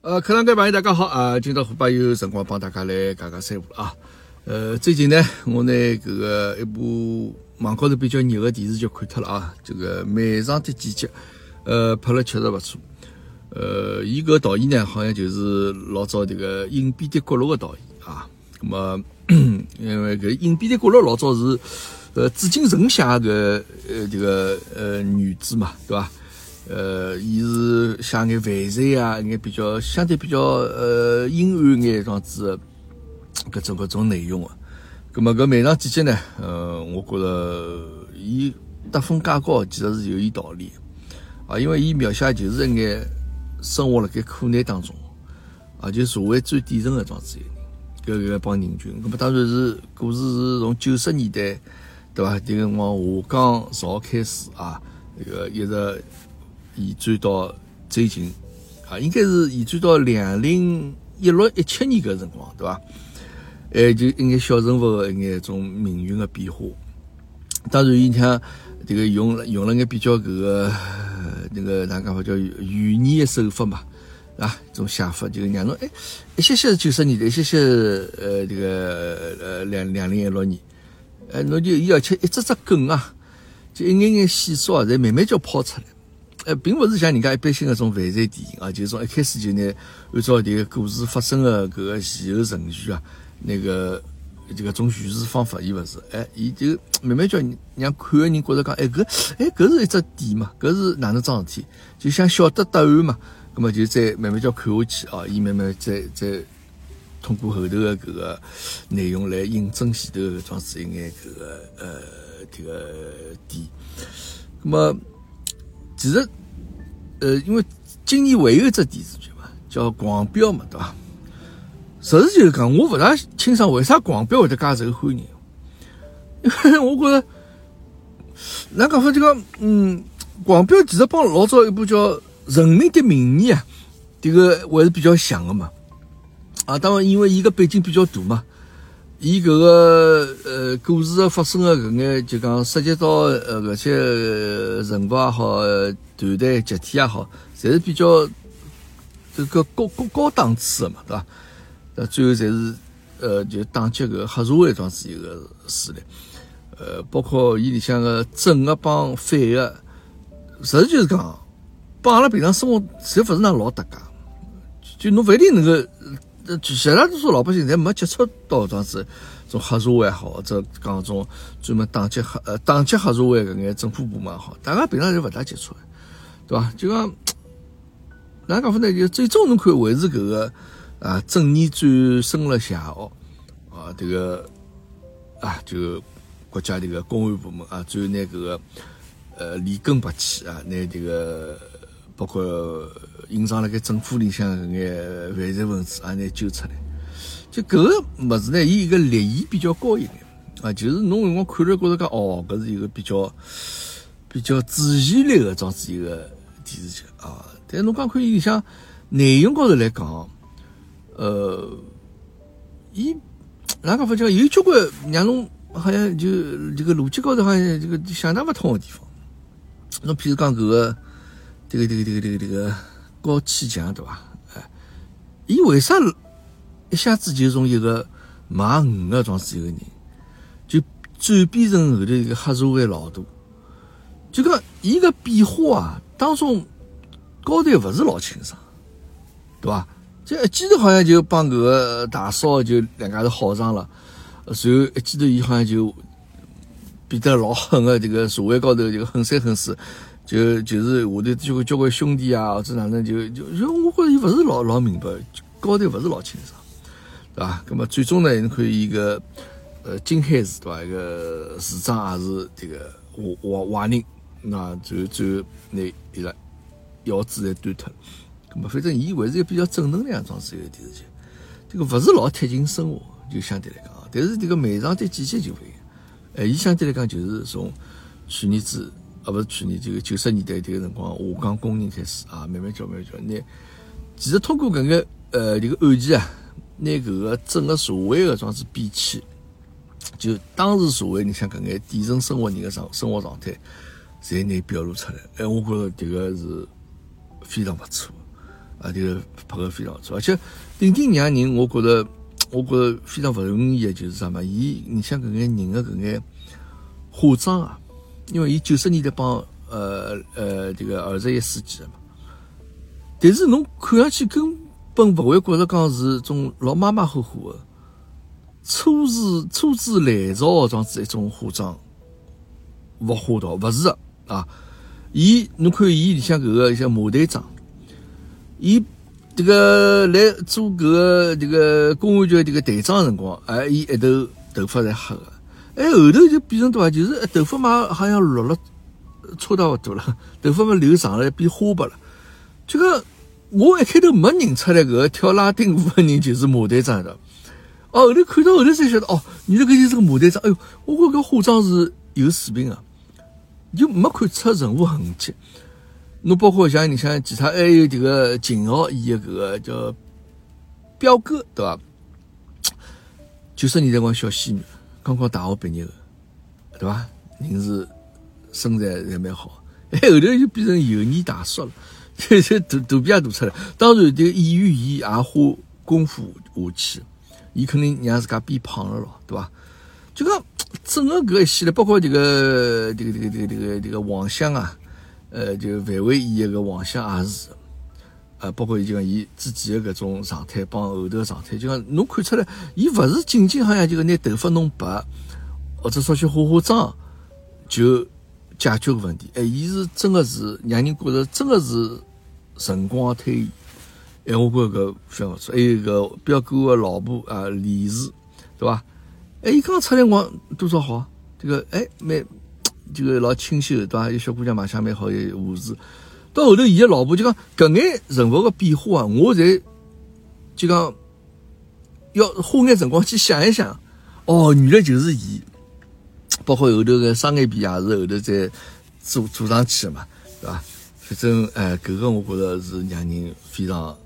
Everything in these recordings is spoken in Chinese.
呃，客堂各位朋友，大家好啊！今朝虎爸有辰光帮大家来讲讲三胡了啊。呃，最近呢，我拿搿个一部网高头比较热个电视剧看脱了啊。这个《漫长的季节》，呃，拍了确实勿错。呃，伊搿导演呢，好像就是老早迭个《隐蔽的角落》个导演啊。咁么，因为搿《隐蔽的角落》老早是呃紫禁城写个呃迭个呃女主嘛，对伐？呃，伊是写眼犯罪啊，眼比较相对比较呃阴暗眼样子搿种搿种内容啊。葛末搿漫长季节呢，呃，我觉着伊得分介高，其实是有伊道理啊，因为伊描写就是一眼生活辣盖苦难当中啊，就社会最底层个种子一搿搿帮人群。葛末当然是故事是从九十年代对伐？迭个辰光下岗潮开始啊，迭个一直。延展到最近啊，应该是延展到两零一六一七年搿辰光，对伐？哎，就一眼小人物个一眼种命运个变化。当然，伊像这个用了用了眼比较搿个那个哪讲法叫语言的手法嘛，啊，种写法就让侬哎，一些些是九十年代，一些些呃这个呃两两零一六年，哎，侬就伊而且一只只梗啊，就一眼眼线索啊，侪慢慢叫抛出来。呃，并不是像人家一般性的种犯罪电影啊，就是从一开始就拿按照这个故事发生的搿个前后顺序啊，那个这个种叙事方法，伊勿是，哎，伊就慢慢叫让看的人觉着讲，哎，搿，哎，搿是一只点嘛，搿是哪能桩事体，就想晓得答案嘛，葛么就再慢慢叫看下去啊，伊慢慢再再通过后头的搿个内容来印证前头搿桩子一眼搿个呃这个点，葛么其实。呃，因为今年还有一只电视剧嘛，叫《狂飙》嘛，对伐？实事求是讲，我勿大清爽为啥《狂飙》会得介受欢迎。因为我觉着，哪讲法这个，嗯，《狂飙》其实帮老早一部叫《人民的名义》啊，这个还是比较像的嘛。啊，当然，因为伊个背景比较大嘛，伊搿个呃故事的发生的搿眼，就讲涉及到呃搿些人物也好。团队集体也好，侪是比较这个高高高档次的嘛，对伐？那最后侪是呃，就打击个黑社会桩子一个势力，呃，包括伊里向个正个帮反个，实际就是讲，帮阿拉平常生活侪勿是那老搭界，就侬勿一定能够，绝大多数老百姓侪没接触到桩子，种黑社会好，或者讲种专门打击黑呃打击黑社会搿眼政府部门好，大家平常侪勿大接触的。对伐？就讲哪讲法呢？就最终侬看还是搿个啊，正义战胜了邪恶啊，这个啊，就国家这个公安部门啊，最后拿搿个呃连根拔起啊，拿这个包括隐藏辣盖政府里向搿眼犯罪分子也，拿揪出来。就搿个物事呢，伊一个立意比较高一点啊，就是侬辰光看了觉着讲哦，搿是一个比较比较主旋律的这样子一个。电视剧啊，但侬讲看伊里向内容高头来讲，呃，伊哪个法讲有交关让侬好像就这个逻辑高头好像这个想象勿通的地方。侬譬如讲搿个这个这个这个这个这个高启强对伐？哎，伊为啥一下子就从一个卖鱼的装子一个人，就转变成后头一个黑社会老大？就讲伊个变化啊！当中高头勿是老清爽，对伐？这一记头好像就帮搿个大嫂就两家头好上了，随后一记头伊好像就变得老狠个，这个社会高头就狠三狠四，就就是下头交关交关兄弟啊，或者哪能就就就我觉着伊勿是老老明白，高头勿是老清爽，对伐？那么最终呢，侬看一个呃金海市对伐？一个市长也是这个坏坏坏人。那最后最后那伊拉腰子侪断脱，咁么反正伊还是一个比较正能量装子一个电视剧，这个勿是老贴近生活，就相对来讲啊但是这个漫长的季节就不一样，哎，伊相对来讲就是从去年子啊，不是去年这个九十年代这个辰光下岗工人开始啊，慢慢叫慢慢叫，那其实通过搿个呃这个案件啊，拿搿个整个社会个装子比起，就当时社会你像搿眼底层生活人个生生活状态。侪拿表露出来，哎，我觉着迭个是非常勿错，啊，这个拍个非常勿错。而且丁丁让人，我觉得，我觉得非常勿容易的，就是啥嘛？伊你像搿眼人的搿眼化妆啊，因为伊九十年代帮呃呃这个二十一世纪的嘛，但是侬看上去根本勿会觉着讲是种老马马虎虎的。粗制粗制滥造，这样子一种化妆，勿化道，勿是的啊！伊侬看伊里向搿个像马队长，伊这个来做搿个这个公安局这个队长辰光，哎，伊一头头发侪黑个，哎，后头就变成多少，就是头发嘛好像落了，差大勿多了，头发嘛留长了，变花白了。这个我一开头没认出来，搿个跳拉丁舞的人就是马队长的。哦，后头看到后头才晓得，哦，原来搿就是个马队长。哎哟，我觉搿化妆是有水平啊，就没看出任何痕迹。侬包括像你像其他还有这个秦昊演的搿个叫彪哥，对伐？九十年代光小鲜肉，刚刚大学毕业的，对伐？人是身材还蛮好，哎，后头就变成油腻大叔了，这这肚肚皮也大出来。当然，这个演员伊也花功夫下去。伊肯定让自家变胖了咯，对伐？就讲整个搿一系列，包括这个这个这个这个这个这个王香啊，呃，就范伟演个王香也是，呃，包括伊就讲伊自己的搿种状态帮后头状态，就讲侬看出来，伊勿是仅仅好像就拿头发弄白，或者稍许化化妆就解决个问题，哎，伊是真个是让人觉着真个是辰光推移。哎，我觉搿非常勿错。还有个表哥个老婆啊，李氏，对伐？哎，伊刚出来光多少好？这个哎，蛮这个老清秀，对伐？有小姑娘卖相蛮好，有胡子。到后头，伊个老婆就讲搿眼人物个变化啊，我侪就讲要花眼辰光去想一想。哦，原来就是伊。包括后头个双眼皮也是后头再做做上去的嘛，对伐？反正哎，搿个我觉着是让人非常。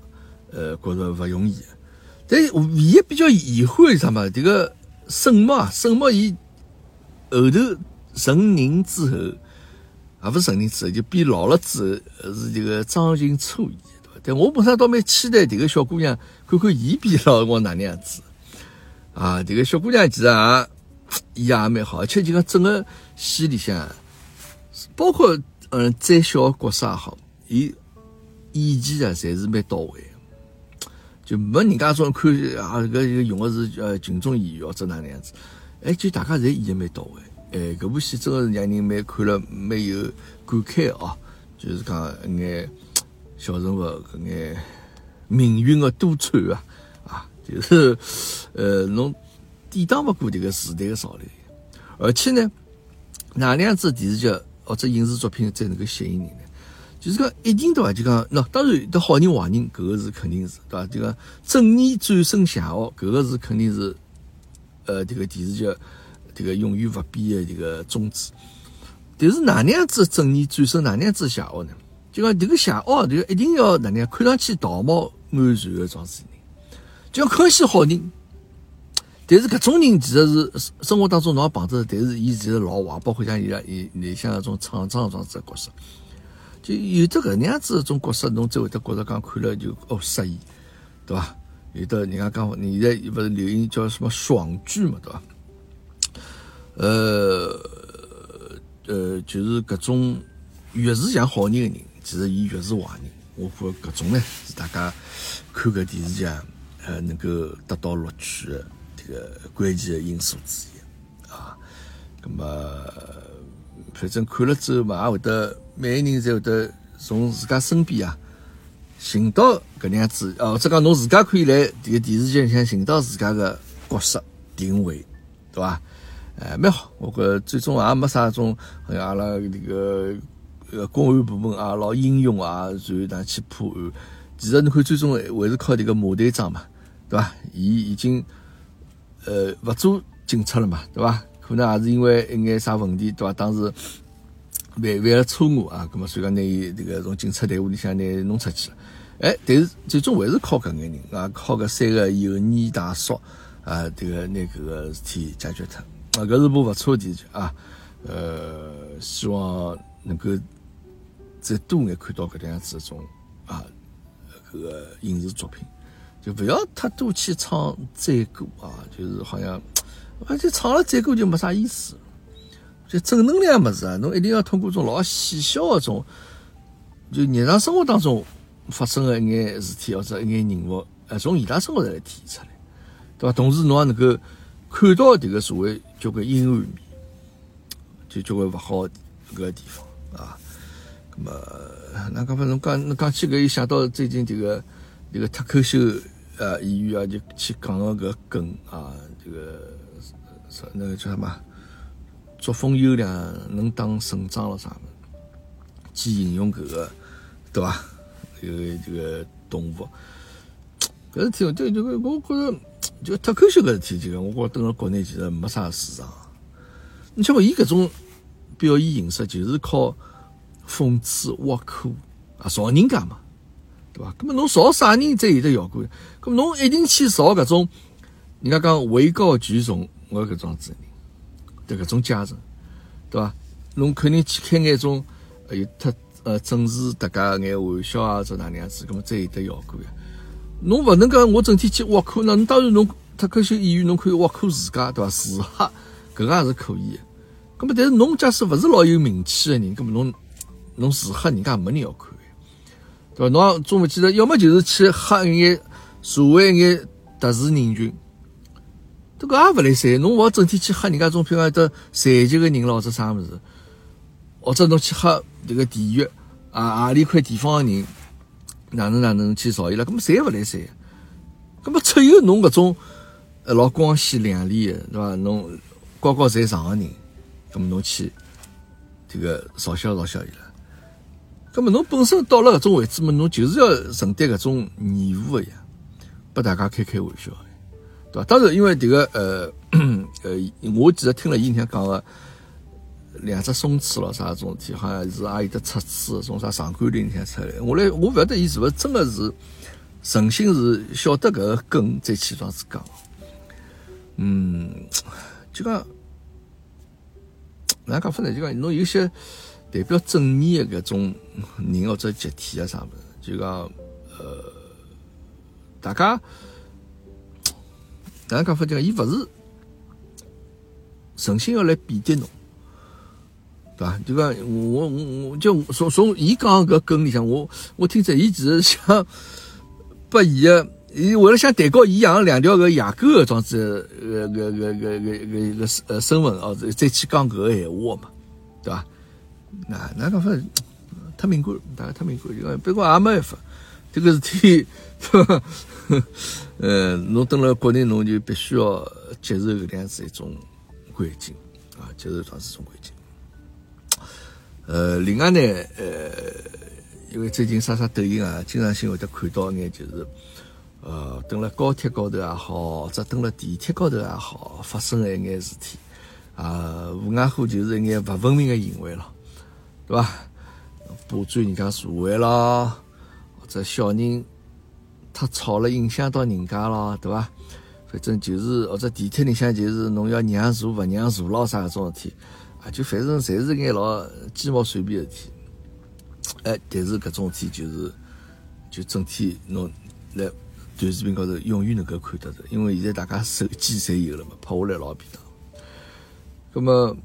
呃，觉着勿容易，但唯一比较遗憾是啥嘛？这个沈墨啊，沈墨伊后头成人之后，也勿是成人之后，就变老了之后，是这个张静初演，对伐？但我本身倒蛮期待这个小姑娘，看看伊变老光哪能样子。啊，这个小姑娘其实也演也蛮好，而且就讲整个戏里向，包括嗯再小角色也好，伊演技啊，侪是蛮到位。就没人家种看啊，搿用的是呃群众演员或者哪能样子，哎，就大家侪演的蛮到位，哎，搿部戏真的是让人蛮看了蛮有感慨哦，就是讲一眼小人物搿眼命运的多舛啊，啊，就是呃侬抵挡勿过这个时代的潮流，而且呢，哪能样子电视剧或者影视作品才能够吸引人呢？就是讲一定对伐？就讲喏，当然有好人坏人，搿个是肯定是对伐？就讲正义战胜邪恶，搿个是肯定是呃，这个电视剧这个永远不变的这个宗旨。但是哪能样子正义战胜哪能样子邪恶呢？就讲这个邪恶，就一定要哪能样看上去道貌岸然的状子人，就看上去好人，但是搿种人其实是生活当中侬也碰着，但是伊其实老坏，包括像伊拉伊你像那种厂长这样子角色。就有的搿能样子种角色，侬才会得觉着讲看了就哦适意，对伐？有的人家讲，现在勿是流行叫什么爽剧嘛，对伐？呃呃，就是搿种越是像好人的人，其实伊越是坏人。我觉搿种呢是大家看搿电视剧啊，呃，能够得到乐趣的这个关键的因素之一啊。那么反正看了之后嘛，也会得。每个人侪会得从自家身边啊寻到搿能样子，哦，或者讲侬自家可以来迭个电视剧里向寻到自家个角色定位，对伐？哎，蛮好，我觉最终也没啥种，好像阿拉迭个呃公安部门啊老英勇啊，然后哪去破案。其实侬看，最终还是靠迭个马队长嘛，对伐？伊已经呃勿做警察了嘛，对伐？可能也是因为一眼啥问题，对伐？当时。犯犯了错误啊，咁么所以讲拿伊这个从警察队伍里向拿弄出去了，哎，但是最终还是靠搿眼人啊，靠搿三个油腻大叔啊，这个拿搿个事体解决脱，啊，搿是部勿错电视剧啊，呃，希望能够再多眼看到搿样子种啊，搿个影视作品，就勿要太多去唱赞歌啊，就是好像而且唱了赞歌就没啥意思。就正能量物事啊，侬一定要通过种老细小的种，就日常生活当中发生的一眼事体或者一眼人物，呃，从伊拉生活来体现出来，对伐？同时侬也能够看到迭个社会交关阴暗面，就交关勿好搿个地方啊。咁么，那讲法侬讲侬讲起搿，又想到最近迭个迭个脱口秀呃演员啊，就去讲个搿梗啊，这个啥那个叫什么？作风优良，能当省长了啥么？去引用搿个，对伐？这个这个动物，搿事体，对这个，我觉着就脱口秀搿事体，这个我觉着等辣国内其实没啥市场。你像伊搿种表演形式，就是靠讽刺挖苦啊，造人家嘛，对伐？搿么侬造啥人才有得效果？搿么侬一定去造搿种，人家讲位高权重我搿种子人。的搿种阶层，对伐？侬肯定去开眼种有特呃政治大家眼玩笑啊，这哪能样子，搿么才有得效果呀？侬勿能讲我整天去挖苦，那侬当然侬脱口秀演员侬可以挖苦自家，对伐？自黑搿个也是可以。搿么但是侬假使勿是老有名气的人，搿么侬侬自黑人家没人要看，对伐？侬总勿记得，要么就是去黑一眼社会一眼特殊人群。这个也勿来三，侬勿好整天去黑人家种，譬如讲得残疾个人咯，或者啥物事，或者侬去黑迭个地域啊，何里块地方个人，哪能哪能去造伊拉，搿么侪勿来三。搿么只有侬搿种呃老光鲜亮丽个，对伐？侬高高在上个人，搿么侬去这个嘲笑嘲笑伊拉。搿么侬本身到了搿种位置嘛，侬就是要承担搿种义务个呀，拨大家开开玩笑。对吧？当然，因为这个呃 呃，我记得听了伊里向讲个两只松刺咯，啥种事体，好像是也有得出处，从啥上官林里向出来。我来，我勿晓得伊是勿是真个是诚心是晓得搿个梗再去这样子讲。嗯，就讲哪讲法呢？就讲侬有些代表正面的搿种人或者集体啊啥物事，就讲呃，大家。哪能讲法讲？伊勿是诚心要来贬低侬，对伐？就讲我我我就从从伊讲搿梗里向，我我听着伊其实想把伊个，伊为了想抬高伊养两条搿野狗个状子，呃个个个个个个呃身份哦，再去讲搿个闲话嘛，对伐？那哪讲法？太敏感，大家太敏感，就讲不过也没办法，这个事体。呵呵呃，侬登了国内，侬就必须要接受搿能样子一种环境啊，接受这样子一种环境。呃，另外呢，呃，因为最近刷刷抖音啊，经常性会得看到一眼就是，呃，登了高铁高头也好，或者登了地铁高头也好，发生的一眼事体啊，无外乎就是一眼勿文明的行为了，对伐？霸占人家座位咯，或者小人。太吵了，影响到人家咯，对伐？反正就是或者地铁里向就是侬要让座勿让座咯，啥种事体啊，就反正侪是眼老鸡毛蒜皮事体。哎，但是搿种事体就是就整体侬来短视频高头永远能够看得着，因为现在大家手机侪有了嘛，拍下来老便当。那么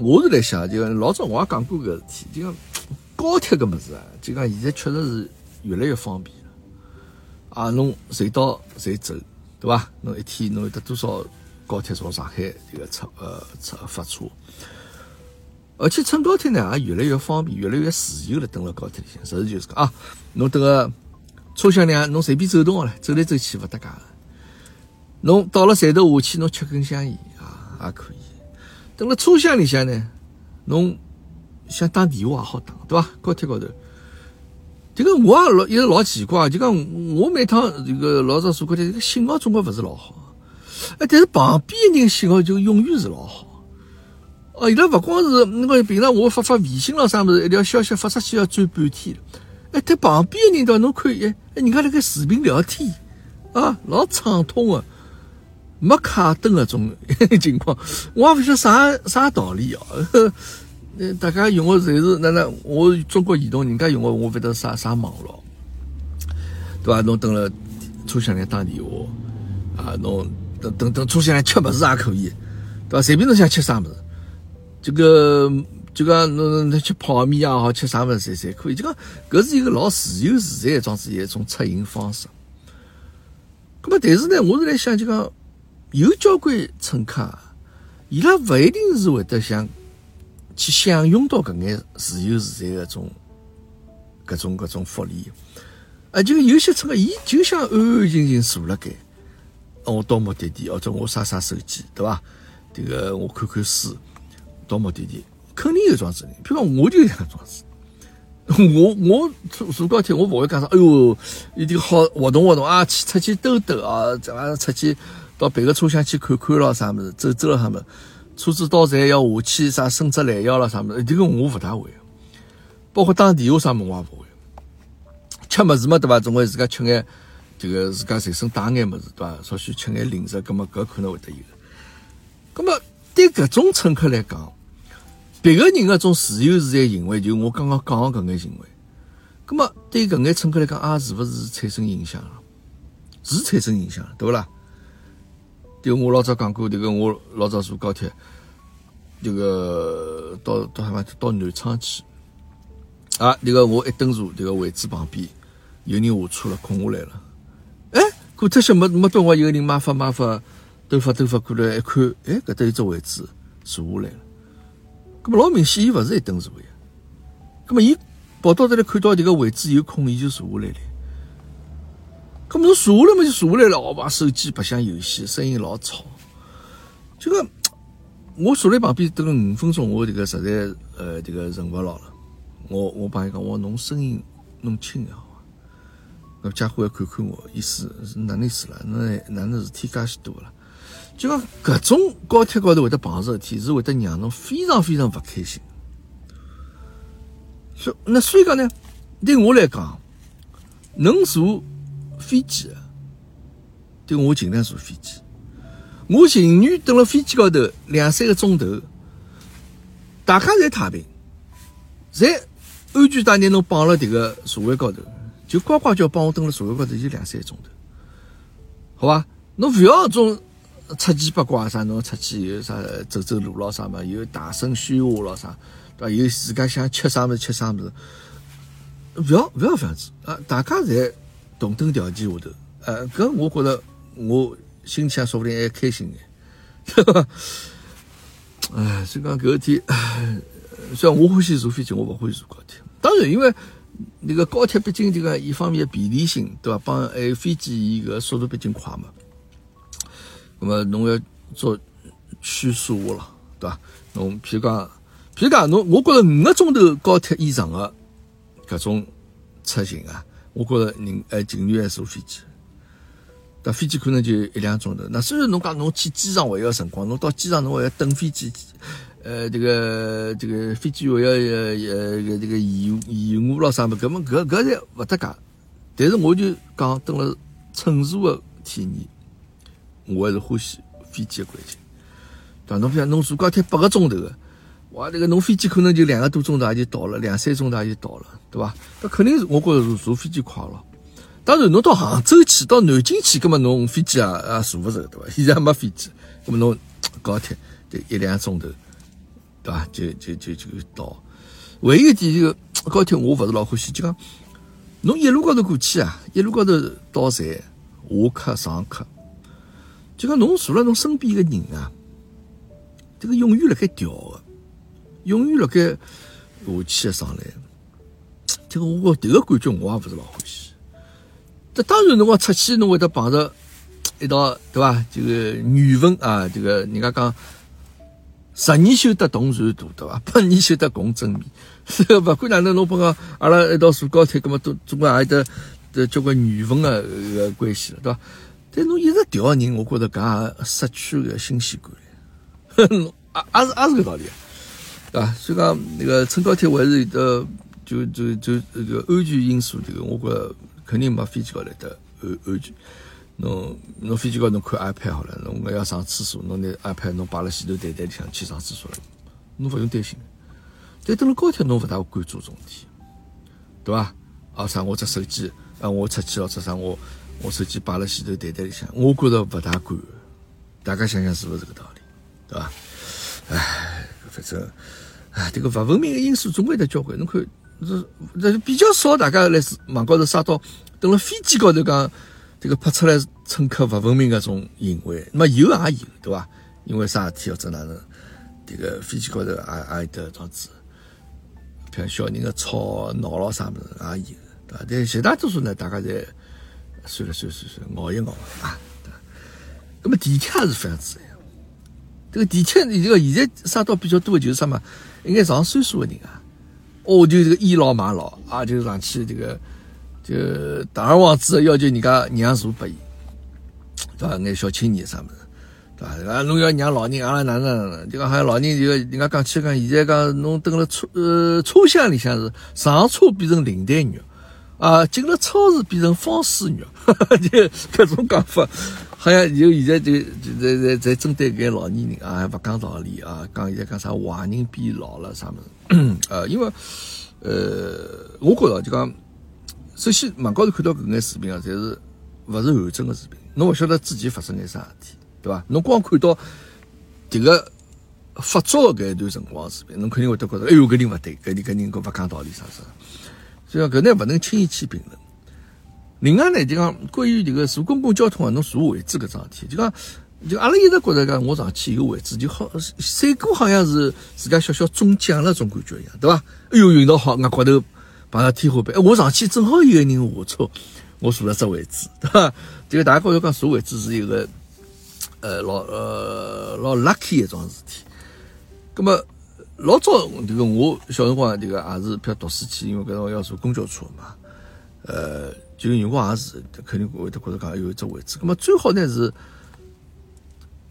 我是来想，就老早我也讲过搿事体，就讲高铁搿物事啊，就讲现在确实是越来越方便了。啊，侬随到随走，对伐？侬一天侬有得多少高铁从上海这个出呃出发车？而且乘高铁呢也越来越方便，越来越自由了。等了高铁里向，实事求是讲啊，侬这个车厢里向侬随便走动好了，走来走去勿搭界。侬到了站头下去，侬吃根香烟啊也可以。等了车厢里向呢，侬想打电话也好打，对伐？高铁高头。这个我也老一直老奇怪，就讲我每趟这个老早坐高铁，这个信号总归勿是老好，哎，但是旁边人信号就永远是老好。哦，伊拉勿光是那个平常我发发微信咾啥物事，一条消息发出去要转半天，哎，但旁边人到侬看，哎，人家辣盖视频聊天啊，老畅通的，没卡顿那种情况，我也勿晓得啥啥道理哦。呃，大家用的侪是那那，我中国移动，人家用的我不晓得啥啥网络。对伐？侬等了车厢里打电话啊，侬等等等车厢里吃物事也可以，对伐？随便侬想吃啥物事，这个就讲侬侬吃泡面也好，吃啥物事侪侪可以。就讲搿是一个老自由自在一桩子一种出行方式。咁么，但是呢，我是来想，就讲有交关乘客，伊拉勿一定是会得想去享用到搿眼自由自在搿种搿种搿种福利。啊，就有些乘客，伊就想安安静静坐辣盖，我到目的地，或者我刷刷手机，对伐？这个我看看书，到目的地，肯定有桩子人。比如讲，我就样桩子。我我坐坐高铁，我勿会讲啥，哎哟，一定好活动活动啊，去出去兜兜啊，这玩意出去到别个车厢去看看咯，啥物事，走走了啥物事。车子到站要下去啥伸只懒腰了啥物事，这个我勿大会。包括打电话啥物事，我也勿会。吃么子嘛，对伐？总归自家吃眼，这个自家随身带眼么子，对伐？稍许吃眼零食，葛么搿可能会得有。葛么对搿种乘客来讲，别个人个种自由自在行为，就我刚刚讲个搿眼行为，葛么对搿眼乘客来讲，也是勿是产生影响了？是产生影响，对勿啦？对我老早讲过，迭个我老早坐高铁，迭个到到什么到南昌去，啊，迭个我一登坐迭个位置旁边。有人下车了，空下来了。哎，过脱些没没多会，有个人马发马发，兜发兜发过来一看，哎，搿搭有只位置坐下来了。咁么老明显，伊勿是一等座呀。咁么伊跑到这里看到迭个位置有空，伊就坐下来了。咁么侬坐下来嘛就坐下来了，我把手机白相游戏，声音老吵。这个我坐在旁边等了五分钟，我这个实在呃这个忍勿牢了。我我帮伊讲，我侬声音弄轻点。家伙要看看我，意思是哪能意思了？那哪能事体介许多了？就讲搿种高铁高头会得碰着事体，是会得让侬非常非常勿开心。所那所以讲呢，对我来讲，能坐飞机，对我尽量坐飞机。我情愿等了飞机高头两三个钟头，大家侪太平，侪安全带拿侬绑了迭个座位高头。就呱呱叫帮我蹲了座位高头就两三个钟头，好吧？侬勿要种出去八卦啥，侬出去有啥走走路咯啥嘛，有大声喧哗咯啥，对伐？有自家想吃啥物事吃啥物事，勿要勿要这样子啊！大家侪同等条件下头，呃，搿我觉着我心情说不定还开心眼，对伐？哎，所以讲搿个天，虽然我欢喜坐飞机，我勿欢喜坐高铁。当然，因为。那个高铁毕竟这个一方面便利性，对伐？帮还有飞机伊个速度毕竟快嘛。那么侬要做取舍了，对吧？侬譬如讲，譬如讲，侬我觉着五个钟头高铁以上的搿种出行啊，我觉着人还情愿坐飞机。但飞机可能就一两钟头。那虽然侬讲侬去机场还要辰光，侬到机场侬还要等飞机。呃，这个这个飞机还要呃呃这个延延误了啥么？搿么搿搿侪勿搭界。但是我就讲，等了乘坐的体验，我还是欢喜飞机的关系。对伐？侬像侬坐高铁八个钟头的，哇，迭个侬飞机可能就两个多钟头也就到了，两三钟头也就到了，对伐？那肯定是我觉着坐飞机快了。当然，侬到杭州去，到南京去，搿么侬飞机啊啊坐勿着，对伐？现在没飞机，搿么侬高铁就一两钟头。对伐？就就就就到，唯一一点就高铁，我勿是老欢喜。就讲，侬一路高头过去啊，一路高头到站下客上客，就讲侬坐了侬身边个人啊，这个永远辣盖调个，永远辣盖下去个上来。这个我迭个感觉我也勿是老欢喜。这当然侬讲出去侬会得碰着一道对伐？这个缘分啊，这个人家讲。十年修得同船渡，对伐？百年修得共枕眠。勿管哪能，侬帮个阿拉一道坐高铁，搿么都总归也得得交关缘分个个关系了，对伐？但侬一直调人，我觉着搿也失去个新鲜感了。也也是也是搿道理，对伐？所以讲那个乘高铁还是有的，就就就这个安全因素，这个我觉着肯定没飞机高来的安安全。侬侬飞机高侬看 iPad 好了，侬要上厕所，侬拿 iPad 侬摆辣前头袋袋里向去上厕所了，侬勿用担心。但等了高铁侬勿大会关注这种事体，对伐？啊啥我只手机啊，我出去或者啥，我我手机摆辣前头袋袋里向，我觉着勿大管。大家想想是勿是这个道理，对伐？唉，反正，唉，这个勿文明的因素总归得交关。侬看，这这比较少，大家来网高头刷到，等了飞机高头讲，这个拍出来乘客勿文明搿种行为，那么有也有，对伐？因为啥事体或者哪能，这个飞机高头也也有得装置，像小人个吵闹咯啥物事也有，对伐？但绝大多数呢，大家侪算了算了算算，熬一熬啊。那么地铁也是这样子呀，这个地铁，这个现在杀到比较多的就是啥嘛？应该上岁数的人啊，哦，就这个倚老卖老啊，就上去这个，就大二王子要求人家让座拨伊，对吧？那小青年啥么子，对吧？啊，侬要让老人，阿拉哪能哪能？就讲好像老人，就人家讲起讲，现在讲侬蹲了车呃车厢里向是上车变成领带肉。啊，进了超市变成方式肉，就各种讲法，好像就现在就就在在在针对搿老年人啊，勿讲道理啊，讲现在讲啥坏人变老了啥么子？呃，因为呃，我觉着就讲，首先网高头看到搿眼视频啊，侪是勿是完整的视频，侬勿晓得之前发生眼啥事体，对伐？侬光看到迭个发作的搿一段辰光视频，侬肯定会得觉着，哎哟，搿人勿对，搿人搿人搿勿讲道理啥啥。所以讲搿呢勿能轻易去评论。另外呢，就讲关于这个坐公共交通啊，侬坐位置搿桩事体，就讲就阿拉一直觉着讲，我上去一个位置就好，三哥好像是自家小小中奖了种感觉一样，对伐？哎哟，运道好，额骨头碰到天花板，哎，我上去正好有个人下车，我坐了只位置，对伐？这个大家觉着讲坐位置是一个呃老呃老 lucky 一桩事体，葛么？老早这个我小辰光这个也是票读书去，因为搿辰光要坐公交车嘛，呃，就辰光也是肯定会得觉着讲有一只位置。那么最好呢是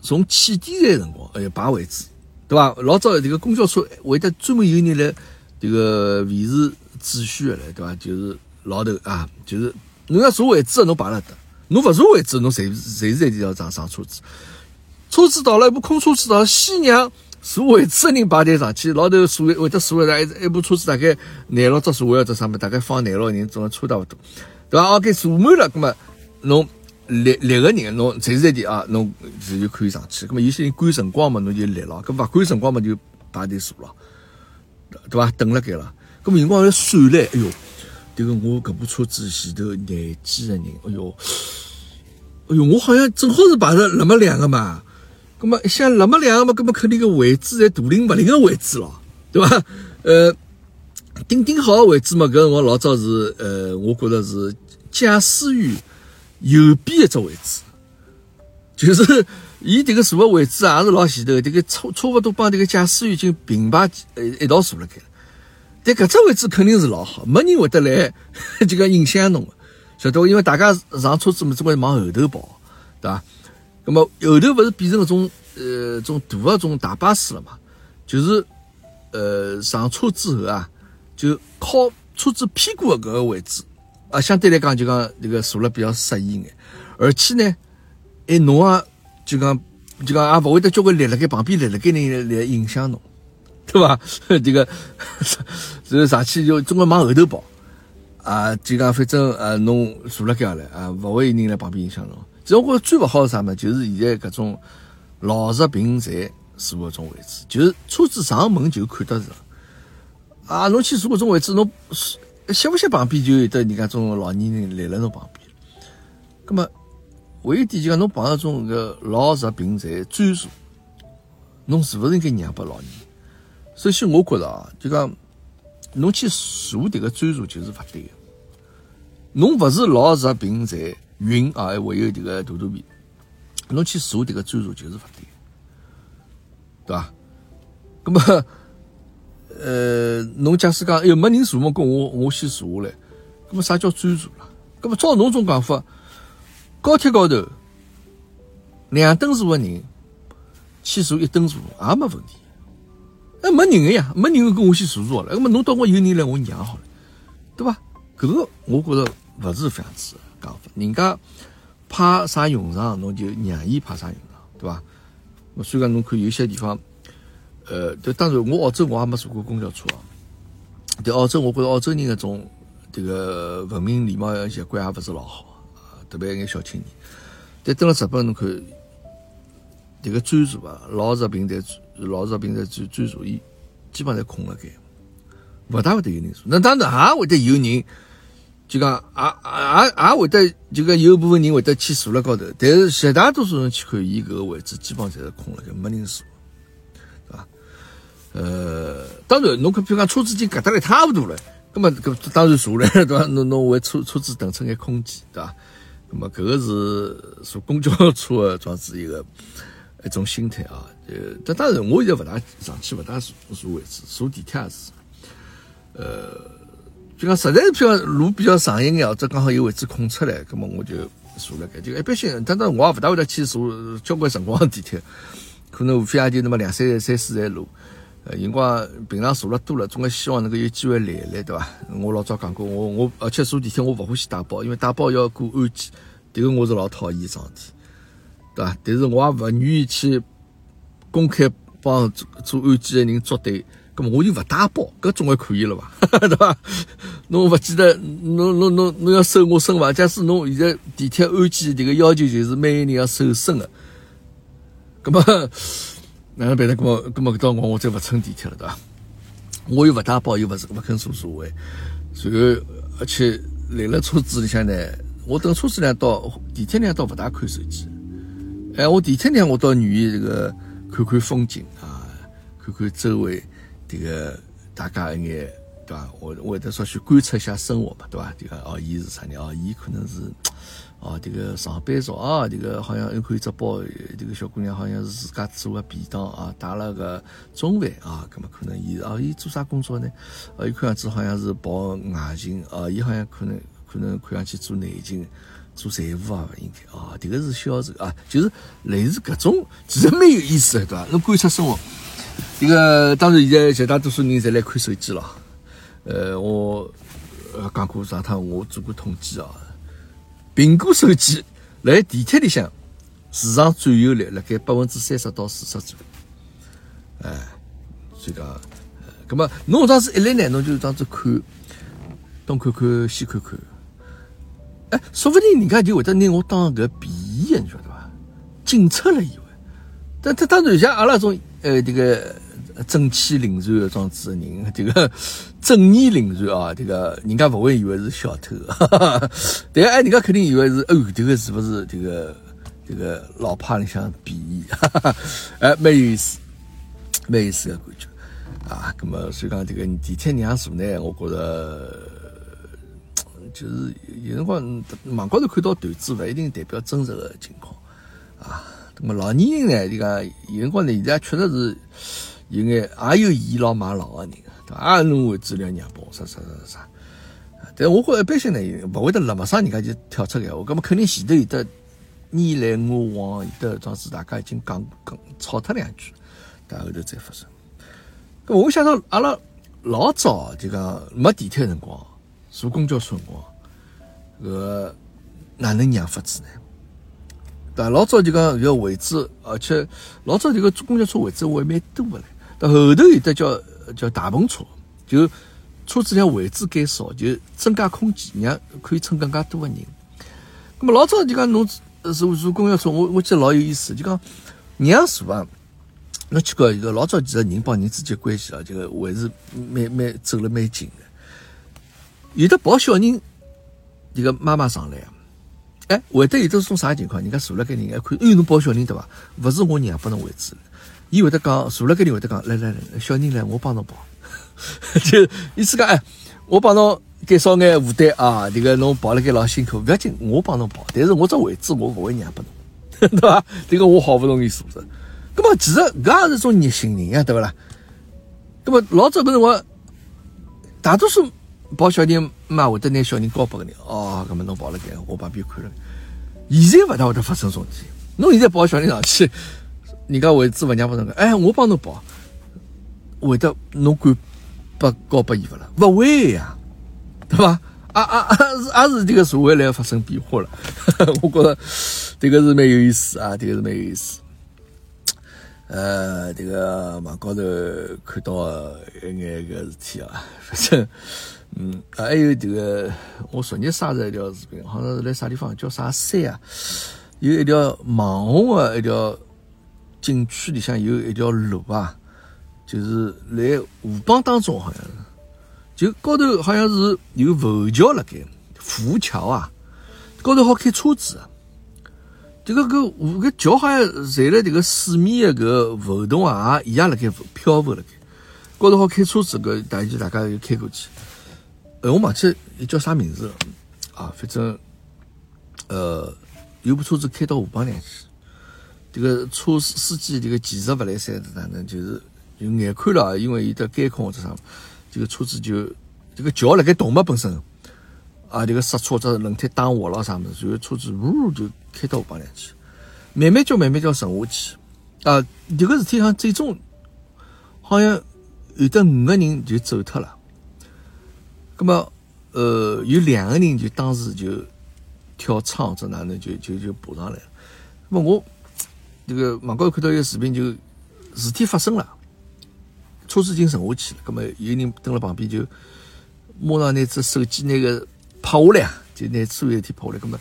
从起点站辰光，哎呀排位置，对伐？老早这个公交车会得专门有人来这个维持秩序的嘞，对伐？就是老头啊，就是侬要坐位置，侬排了得；侬勿坐位置，侬随随时随地要上上车子。车子到了，一部空车子到了，先让。坐位置的人排队上去，老头坐位会得坐了，一一部车子大概廿六只座位或者啥么，大概放廿六个人，总差勿多，对伐？哦，给坐满了，葛么侬立立个人，侬随时随地啊，侬是就可以上去。葛么有些人赶辰光嘛，侬就立了；，搿勿赶辰光嘛，就排队坐了，对伐？等了该了。葛么辰光要算唻，哎哟，迭个我搿部车子前头廿几个人，哎哟，哎哟，我好像正好是排着那么两个嘛。那么像那么两个嘛，那么肯定个位置在大灵勿灵个位置咯，对伐？呃，顶顶好个位置嘛，搿辰光老早是呃，我觉着是驾驶员右边一只位置，就是 伊迭个坐个位置也是老前头，迭个差差勿多帮迭个驾驶员已经平排呃一道坐辣盖。但搿只位置肯定是老好，没人会得来就讲 影响侬，晓得伐？因为大家上车子嘛，总归往后头跑，对伐？那么后头不是变成那种呃种大的种大巴士了嘛？就是呃上车之后啊，就靠车子屁股的搿个位置啊，相对来讲就讲这个坐了比较适意眼，而且呢，哎侬啊就讲就讲也勿会得交关立辣盖旁边立辣盖人来影响侬，对伐？这个是 上去就总归往后头跑啊，就讲反正呃侬坐辣盖了啊，勿会有人来旁边影响侬。其实我觉着最勿好是啥么？就是现在搿种老弱病残坐搿种位置，就是车子上门就看得着。啊，侬去坐搿种位置，侬歇勿歇旁边就有得人家种老年人立辣侬旁边。葛么，还有一点就讲侬碰到种搿老弱病残专座，侬是勿是应该让拨老人？首先，我觉着啊，就讲侬去坐迭个专座就是勿对个。侬勿是老弱病残。晕啊，还有这个肚肚皮，侬去坐这个专座就是勿对，对吧？那么，呃，侬假使讲，哎，没人坐嘛，跟我我先坐下来，那么啥叫专座了？那么照侬种讲法，高铁高头两等座的人去坐一等座也没问题，那没人个呀，没人跟我先坐坐了，那么侬到我有人来，我让好了，对吧？搿个我觉着勿是这样子。人家派啥用场，侬就让伊派啥用场，对伐？我虽然侬看有些地方，呃，但当然我澳洲我也没坐过公交车啊。对澳洲，我觉着澳洲人搿种这个文明礼貌习惯也勿是老好，特别一眼小青年。但登了日本，侬看迭个专座啊，老日平台、老日平台专专座，伊基本上侪空了该，勿大会得有人坐。那当然也会得有人，就讲也也也会得，就讲有部分人会得去坐辣高头。但是绝大多数人去看，伊搿个位置基本上侪是空了就，没人坐，对伐？呃，当然，侬看，比如讲车子已经隔得来差勿多了，葛末搿当然坐了，对伐？侬侬为车车子腾出眼空间，对伐？那么，搿个是坐公交车的装置一个一种心态啊。呃，但当然，我现在勿大上去，勿大坐坐位置，坐地铁也是。呃，就讲实在是比较路比较长一眼，或者刚好有位置空出来，葛么我就坐了该。就一般性，当然我也勿大会得去坐交关辰光地铁，可能无非也就那么两三站三四站路。呃，辰光平常坐了多了，总归希望能够有机会来来，对伐？我老早讲过，我我而且坐地铁我勿欢喜带包，因为带包要过安检，迭个我是老讨厌桩事，对伐？但是我也勿愿意去公开帮做做安检的人作对，葛么我就勿带包，搿总归可以了伐？对伐？侬勿记得侬侬侬侬要搜我身伐？假使侬现在地铁安检迭个要求就是每个人要搜身个，葛么？哪能办呢？搿么搿么搿辰光我再勿乘地铁了，对伐？我又勿带包，又勿是勿肯坐座位，随后而且来了车子里向呢，我等车子里到地铁里倒勿大看手机。哎，我地铁里我倒愿意这个看看风景啊，看看周围这个大家一眼，对伐？我我会得稍许观察一下生活嘛，对伐？这个哦，伊是啥人？哦，伊可能是。哦，这个上班族啊，这个好像又看一只包，这个小姑娘好像是自家做个便当啊，带了个中饭啊，咁么可能伊啊，伊做啥工作呢？啊，伊看样子好像是跑外勤啊，伊好像可能可能看上去做内勤，做财务啊，应该啊，这个是销售啊，就是类似搿种，其实蛮有意思的，对伐？侬观察生活，这个当然现在绝大多数人侪来看手机了，呃，我呃讲过上趟我做过统计啊。苹果手机辣地铁里向市场占有率辣盖百分之三十到四十左右，哎，所以讲，呃，咁么侬当时一来呢，侬就当时看，东看看西看看，哎，说不定人家就会得拿我当个便宜的，你晓得伐？警察了以为，但他当然像阿拉种呃这个。正气凛然的装子的人，这个正义凛然啊，这个人家不会以为是小偷，对哎，人家肯定以为是哦，这个是不是这个这个老派里向便宜，哎，蛮有意思，蛮有意思的感觉啊。那么所以讲这个地铁让座呢，我觉得就是有辰光网高头看到段子，不一定代表真实的情况啊。那么老年人呢，这个有辰光呢，现在确实是。有眼也有倚老卖老的人，对伐？也弄为资料让步，啥啥啥啥。但我觉一般性呢，勿会得那么上人家就跳出来，我搿么肯定前头有得你来我往，有得桩事大家已经讲讲吵脱两句，但后头再发生。搿我想到阿拉老早就讲没地铁辰光，坐公交车辰光，搿哪能让法子呢？对老早就讲搿位置，而且老早这个坐公交车位置还蛮多的嘞。到后头有的叫叫大篷车，就车子量位置减少，就增加空间，让可以乘更加多的人。那么老早就讲侬坐坐公交车，我我记得老有意思，就讲让座啊，侬去看一个老早其实人帮人之间关系啊，这个还是蛮蛮走了蛮近的。有的抱小人，一个妈妈上来，哎，会得有这种啥情况？人家坐了跟人还看，哎，侬抱小人对伐？勿是我让拨侬位置。伊会得讲，坐了跟你会得讲，来来来，小人来，我帮侬抱，就意思讲，哎，我帮侬减少眼负担啊，这个侬抱了该老辛苦，不要紧，我帮侬抱，但是我这位置我不会让拨侬，对吧？这个我好不容易坐着，那么其实搿也是一种热心人呀，对不啦？那么老早搿辰光，大多数抱小人妈会得拿小人交拨个人，哦，搿么侬抱了该，我旁边看了，现在勿大会得发生这种事，侬现在抱小人上去。人家位置勿让拨侬个，哎，我帮侬抱，会得侬敢拨交拨伊勿啦？勿会呀，对伐？啊啊啊！是也是这个社会来发生变化了。我觉着这个是蛮有意思啊，这个是蛮有意思。呃，这个网高头看到一眼个事体啊，反正嗯，还有这个，我昨日刷着一条视频，好像是在啥地方，叫啥山啊？有一条网红的一条景区里向有一条路啊，就是来河浜当中，好像是，就高头好像是有浮桥辣盖，浮桥啊，高头好开车子。这个个个桥好像在了这个水面的个浮动啊，一样辣盖漂浮辣盖，高头好开车子，个大家大家就开过去。呃，我忘记叫啥名字了啊，反正呃。有部车子开到河浜里去，这个车司机这个技术不来三是哪能？就是就眼看了，因为有的监控或者啥，这个车子就这个桥辣盖动嘛本身，啊，这个刹车者轮胎打滑了啥么子，然后车子呜就开到河浜里去，慢慢叫慢慢叫沉下去，啊，这个事体上最终好像有的五个人就走脱了，那么呃有两个人就当时就。跳窗子哪能就就就爬上来了？那么我这个网高头看到一个视频，就事体发生了，车子已经沉下去了。那么有人蹲了旁边，就马上拿只手机那个拍下来啊，就拿所有事体拍下来。那么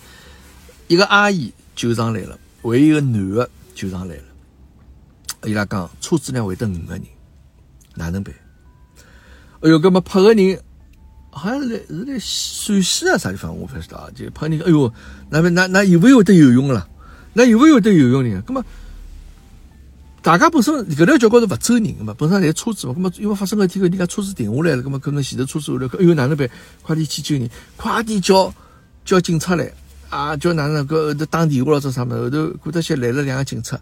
一个阿姨救上来了，还有一个男的救上来了。伊拉讲车子上会得五个人，哪能办？哎哟，那么拍个人。好像是在是在陕西啊啥地方，我不知道啊。就碰见，哎哟，那那那有没有得游泳了？那有没有得游泳呢？那么大家本身搿条桥高头勿走人个嘛，本身侪车子嘛。那么因为发生个天个，人家车子停下来了，那么可能前头车子下来，哎哟哪能办？快点去救人，快点叫叫警察来啊！叫哪能个后头打电话了做啥么？后头过脱些来了两个警察，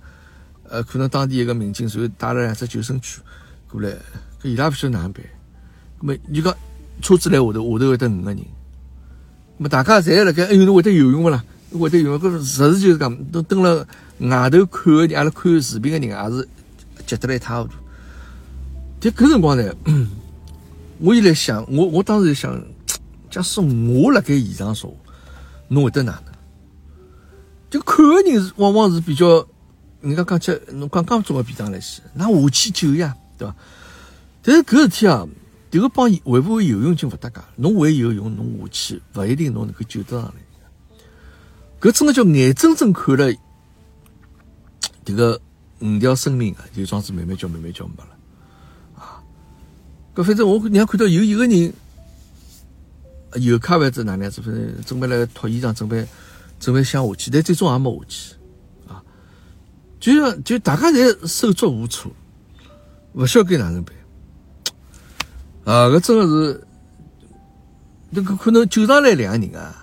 呃，可能当地一个民警，随后带了两只救生圈过来，搿伊拉不晓得哪能办。那么你讲？车子来下头，下头会得五个人，么大家侪辣盖，哎呦，侬会得游泳勿啦？会得游泳，搿实事就是讲，都蹲辣外头看个人，阿拉看视频个人，也是急得来一塌糊涂。但搿辰光呢，我又来想，我我当时就想，假使我辣盖现场说，侬会得哪能？就看个人是往往是比较，人家讲起侬刚刚做个便当来些，那下去救呀，对伐？但是搿事体啊。迭个帮会不会游泳就勿搭界，侬会游泳，侬下去勿一定侬能够救得上来。搿真的叫眼睁睁看了迭个五条生命啊，就桩子慢慢叫慢慢叫没了啊！搿反正我娘看到有一个人游卡或者哪能样子，反正准备来脱衣裳，准备准备想下去，但最终也没下去啊！就像就大家侪手足无措，勿晓得该哪能办。啊，搿真的是，那个可能救上来两个人啊。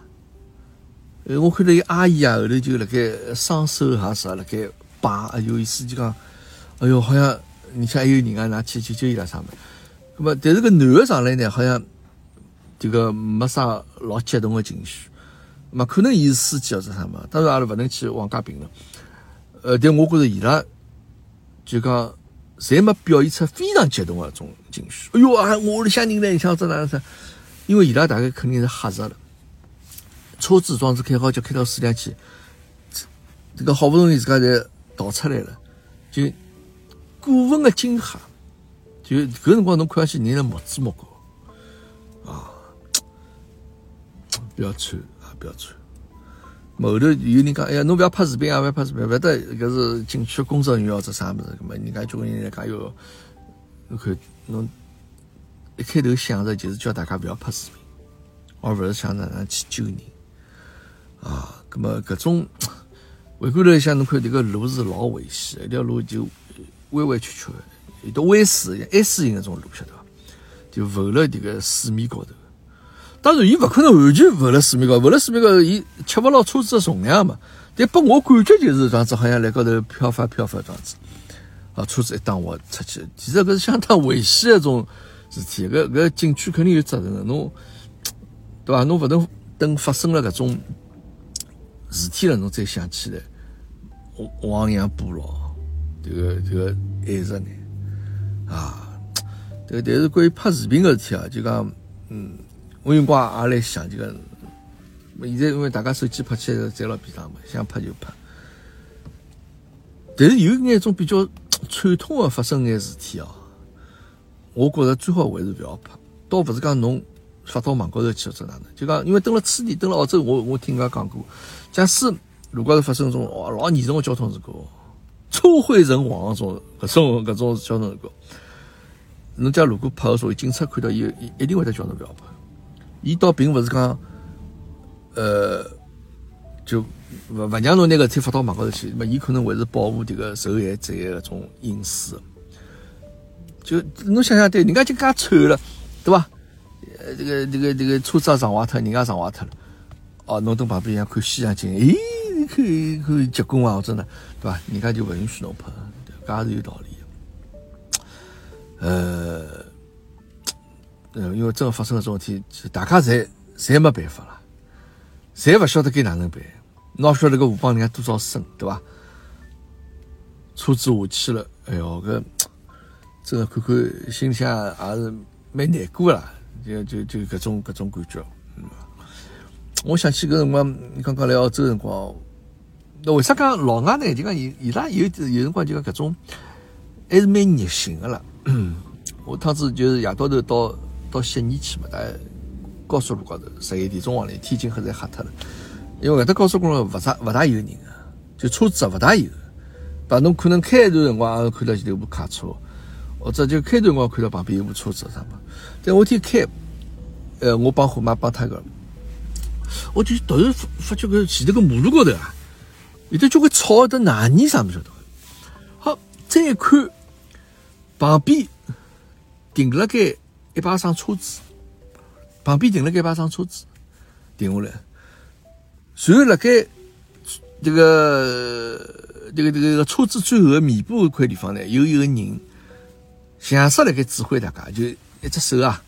呃，我看到有阿姨啊，后头就辣盖双手还是辣盖摆，哎呦，意思就讲，哎哟，好像你像还有人啊，拿去救救伊拉啥么？那么，但是个男的上来呢，好像这个没啥老激动的情绪。那么，可能伊是司机或者啥么？当然阿拉勿能去妄加评论。呃，但我觉着伊拉就讲。侪没表现出非常激动的种情绪。哎哟啊，我里向人呢，像这哪子？因为伊拉大概肯定是吓着了。车子装置开好，就开到水里去。这个好不容易自家才逃出来了，就过分的惊吓。就搿辰光侬看上去人在目子目高啊，不要穿啊，不要穿。后头有人讲，哎呀，侬不要拍视频啊，不要拍视频，勿得，搿是景区工作人员或者啥物事，搿么人家交关人来讲哟，侬看侬一开头想着就是叫大家勿要拍视频，而勿是想着哪能去救人啊。搿么搿种回过头一想，侬看迭个路是老危险，一条路就弯弯曲曲，有的弯死一样 S 型那种路，晓得伐？就浮了迭个水面高头。当然，伊勿可能完全浮辣水面高，浮辣水面高，伊吃勿牢车子的重量嘛。但拨我感觉就是这样子，好像辣高头漂发漂发这样子。啊，车子一打滑出去，其实搿是相当危险一种事体。搿搿景区肯定有责任的，侬对伐？侬勿能等发生了搿种事体了，侬再想起来亡羊补牢，这个这个还是呢啊。对，但是关于拍视频个事体啊，就讲嗯。我用光也来想这个，现在因为大家手机拍起来侪老便当嘛，想拍就拍。但是有眼种比较传统的发生眼事体哦，我觉着最好还是不要拍。倒不是讲侬发到网高头去或者哪能？就讲因为登了此地，登了澳洲，我我听人家讲过，假使如果是发生种哦老严重的交通事故，车毁人亡种搿种搿种交通事故，侬家如果拍个所谓警察看到伊，一一定会得叫侬不要拍。伊倒并勿是讲，呃，就勿勿让侬拿搿事体发到网高头去，伊可能会是保护迭个受害者个搿种隐私。就侬想想，对，人家就介惨了，对伐？呃，这个这个这个车子撞坏脱，人家撞坏脱了，哦，侬蹲旁边像看西洋景，诶，看看结棍啊，真的，对伐？人家就勿允许侬拍，搿也是有道理的。呃，呃，因为真个发生了种事体，大家侪侪没办法了，侪勿晓得该哪能办，哪晓得搿河帮人家多少深，对伐？车子下去了，哎哟，搿。真个看看，心里向也是蛮难过啦，就就就搿种搿种感觉。嗯，我想起搿辰光，刚刚来澳洲辰光，那为啥讲老外呢？就讲伊伊拉有有辰光就讲搿种还是蛮热心个啦。我趟子就是夜到头到到悉尼去嘛，在高速路高头十一点钟往里，天已经黑侪黑脱了。因为搿搭高速公路勿大勿大有人个，就车子勿大有。把侬可能开一段辰光，看到前头部卡车。或者就开头我看到旁边有部车子啥么，但我天开，呃，我帮虎妈帮他个，我就突然发发觉个前头个马路高头啊，有的交关草的哪泥啥不晓得。好，再一看，旁边停了该一排上车子，旁边停了该一排上车子，停下来，随后辣盖这个这个这个车子最后的面部一块地方呢，有一个人。像是辣盖指挥大家，就一只手啊，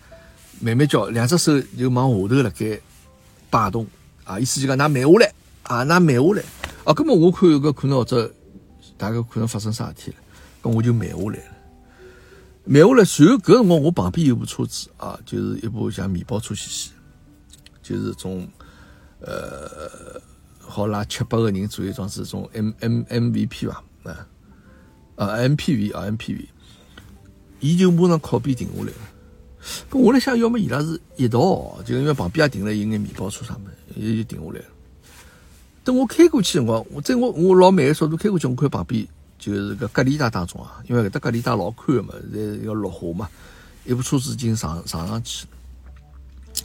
慢慢叫，两只手就往下头辣盖摆动啊，意思就讲㑚慢下来啊，㑚慢下来啊。根本我看搿可能或者大概可能发生啥事体了，咁我就慢下来了。慢下来，随后搿辰光我旁边有部车子啊，就是一部像面包车兮兮，就是种呃好拉七八个人左右，装是种 M M M V P 吧啊啊 M P V 啊 M P V。伊就马上靠边停下来了，咁我来想，要么伊拉是一道，就因为旁边也停了有眼面包车啥么，伊就停下来了。等我开过去辰光，我在我我老慢个速度开过去，我看旁边就是个隔离带当中啊，因为搿搭隔离带老宽个嘛，现在要绿化嘛，一部车子已经上上上去，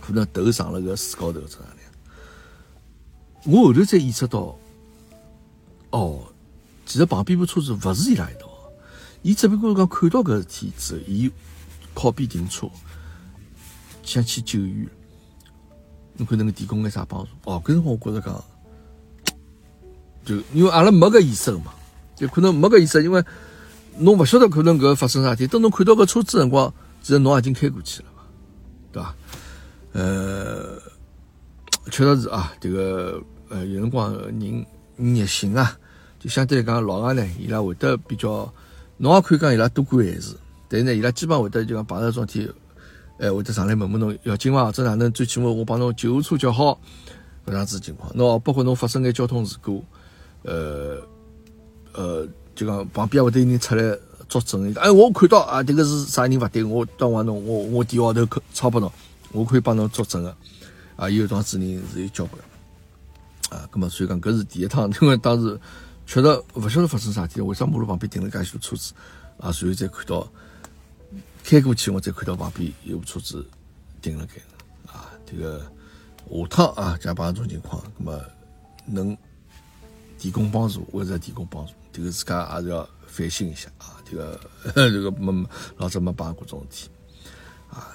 可能头上了个树高头这样的。我后头才意识到，哦，其实旁边部车子勿是伊拉一道。伊只不过讲看到搿事体之后，伊靠边停车，想去救援。侬看那个提供眼啥帮助？哦，搿辰光我觉着讲，就因为阿拉没搿意识嘛，就可能没搿意识，因为侬勿晓得可能搿发生啥事体。等侬看到搿车子辰光，其实侬已经开过去了嘛，对伐？呃，确实是啊，这个呃有辰光人热心啊，就相对来讲老外呢，伊拉会得比较。侬也可以讲伊拉多管闲事，但是呢，伊拉基本会得就讲碰着种天，哎，会得上来问问侬要紧伐？或者哪能？最起码我帮侬救护车叫好，搿样子情况。喏包括侬发生眼交通事故，呃呃，就讲旁边会得有人出来作证。哎，我看到啊，这个是啥人勿对，我当完侬，我我电话头抄拨侬，我可以帮侬作证个。啊，有桩子人是有交关。啊，葛末所以讲搿是第一趟，因为当时。确实勿晓得发生啥事体，为啥马路旁边停了介许多车子啊？随后再看到开过去，我再看到旁边有车子停了盖啊！这个下趟啊，假碰这种情况，那么能提供帮助，或者提供帮助，这个自家还是要反省一下啊！这个这个没老早没碰过这种事体啊。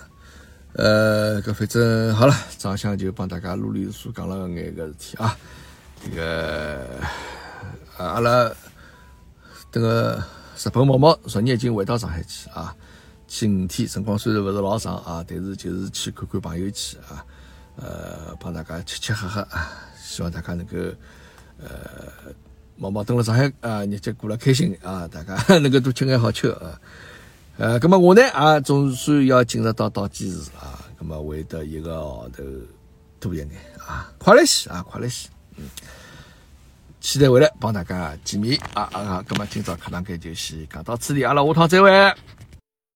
呃，搿反正好了，早向就帮大家啰里嗦嗦讲了眼个事体啊，这个。阿拉迭个日本毛毛昨日已经回到上海去啊，去五天，辰光虽然勿是老长啊，但是就是去看看朋友去啊，呃，帮大家吃吃喝喝啊，希望大家能够呃毛毛登了上海啊，日节过了开心啊，大家 能够多吃眼好吃的啊，呃，咁么我呢啊，总算要进入到倒计时啊，咁么会得一个号头多一眼啊，快来些啊，快来些，嗯。期待回来帮大家见面啊啊！咁么今朝课堂间就先讲到此地，阿拉下趟再会。